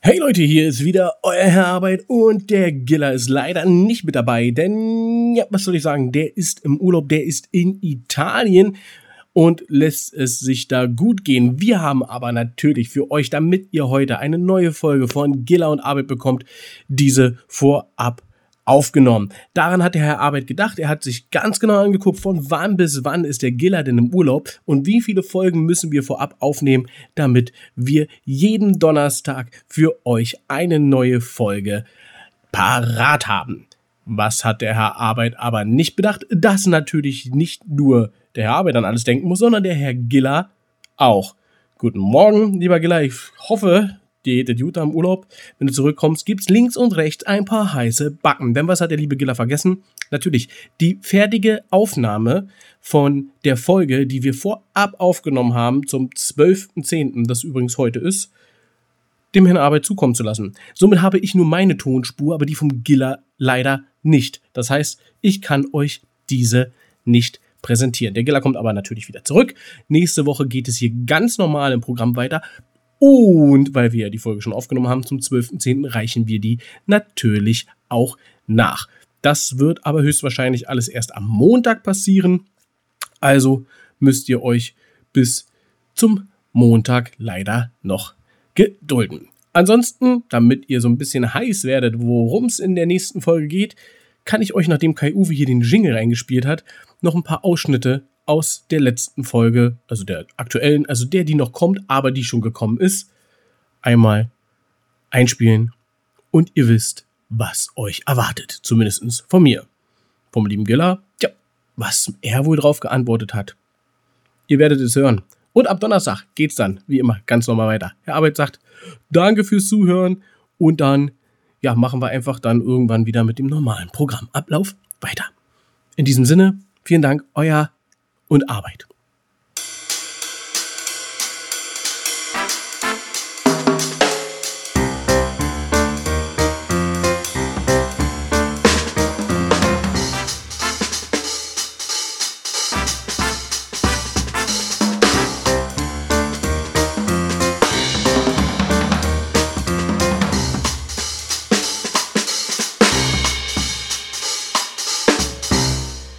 Hey Leute, hier ist wieder euer Herr Arbeit und der Giller ist leider nicht mit dabei, denn, ja, was soll ich sagen, der ist im Urlaub, der ist in Italien und lässt es sich da gut gehen. Wir haben aber natürlich für euch, damit ihr heute eine neue Folge von Giller und Arbeit bekommt, diese vorab aufgenommen. Daran hat der Herr Arbeit gedacht. Er hat sich ganz genau angeguckt, von wann bis wann ist der Giller denn im Urlaub und wie viele Folgen müssen wir vorab aufnehmen, damit wir jeden Donnerstag für euch eine neue Folge parat haben. Was hat der Herr Arbeit aber nicht bedacht? Dass natürlich nicht nur der Herr Arbeit an alles denken muss, sondern der Herr Giller auch. Guten Morgen, lieber Giller. Ich hoffe, dir geht Jutta im Urlaub. Wenn du zurückkommst, gibt's links und rechts ein paar heiße Backen. Denn was hat der liebe Giller vergessen? Natürlich, die fertige Aufnahme von der Folge, die wir vorab aufgenommen haben, zum 12.10., das übrigens heute ist, dem Herrn Arbeit zukommen zu lassen. Somit habe ich nur meine Tonspur, aber die vom Giller leider nicht. Das heißt, ich kann euch diese nicht präsentieren. Der Giller kommt aber natürlich wieder zurück. Nächste Woche geht es hier ganz normal im Programm weiter. Und weil wir ja die Folge schon aufgenommen haben, zum 12.10. reichen wir die natürlich auch nach. Das wird aber höchstwahrscheinlich alles erst am Montag passieren. Also müsst ihr euch bis zum Montag leider noch gedulden. Ansonsten, damit ihr so ein bisschen heiß werdet, worum es in der nächsten Folge geht, kann ich euch, nachdem Kai Uwe hier den Jingle reingespielt hat, noch ein paar Ausschnitte aus der letzten Folge, also der aktuellen, also der, die noch kommt, aber die schon gekommen ist, einmal einspielen und ihr wisst, was euch erwartet. Zumindest von mir. Vom lieben Giller, ja, was er wohl drauf geantwortet hat. Ihr werdet es hören. Und ab Donnerstag geht's dann, wie immer, ganz normal weiter. Herr Arbeit sagt, danke fürs Zuhören und dann, ja, machen wir einfach dann irgendwann wieder mit dem normalen Programmablauf weiter. In diesem Sinne, vielen Dank, euer und Arbeit.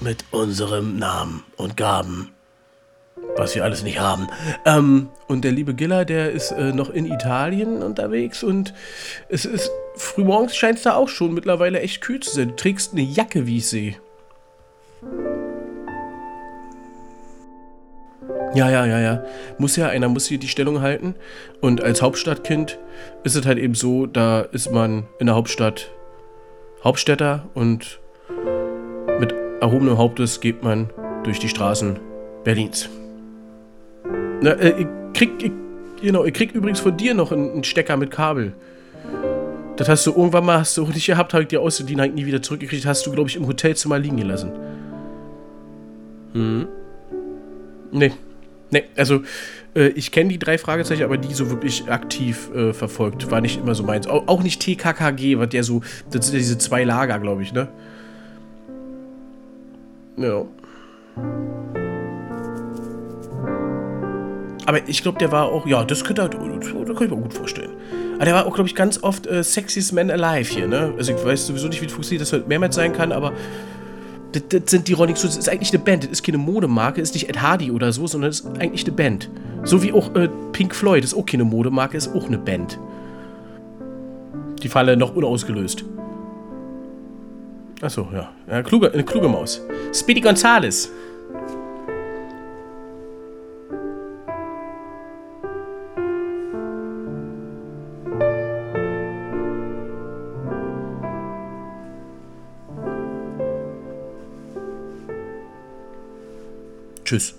Mit unserem Namen und Gaben. Was wir alles nicht haben. Ähm, und der liebe Giller, der ist äh, noch in Italien unterwegs und es ist frühmorgens scheint es da auch schon mittlerweile echt kühl zu sein. Du trägst eine Jacke, wie ich sehe. Ja, ja, ja, ja. Muss ja, einer muss hier die Stellung halten. Und als Hauptstadtkind ist es halt eben so, da ist man in der Hauptstadt Hauptstädter und erhobenem Hauptes geht man durch die Straßen Berlins. Na, äh, ich krieg, ich, genau, ich krieg übrigens von dir noch einen, Stecker mit Kabel. Das hast du irgendwann mal, hast du nicht gehabt, habe ich dir ausgeliehen, halt nie wieder zurückgekriegt, hast du, glaube ich, im Hotelzimmer liegen gelassen. Hm. Nee. Nee, also, äh, ich kenne die drei Fragezeichen, aber die so wirklich aktiv äh, verfolgt. War nicht immer so meins. Auch, auch nicht TKKG, was der so, das sind ja diese zwei Lager, glaube ich, ne? Ja. Aber ich glaube, der war auch, ja, das könnte halt, das könnte ich mir gut vorstellen. Aber der war auch, glaube ich, ganz oft äh, Sexiest Man Alive hier, ne? Also ich weiß sowieso nicht, wie funktioniert das halt mehrmals sein kann, aber das, das sind die Rolling Stones, das ist eigentlich eine Band, das ist keine Modemarke, das ist nicht Ed Hardy oder so, sondern das ist eigentlich eine Band. So wie auch äh, Pink Floyd, das ist auch keine Modemarke, ist auch eine Band. Die Falle noch unausgelöst. Achso, ja. ja kluge, eine kluge Maus. Speedy Gonzales. Tschüss.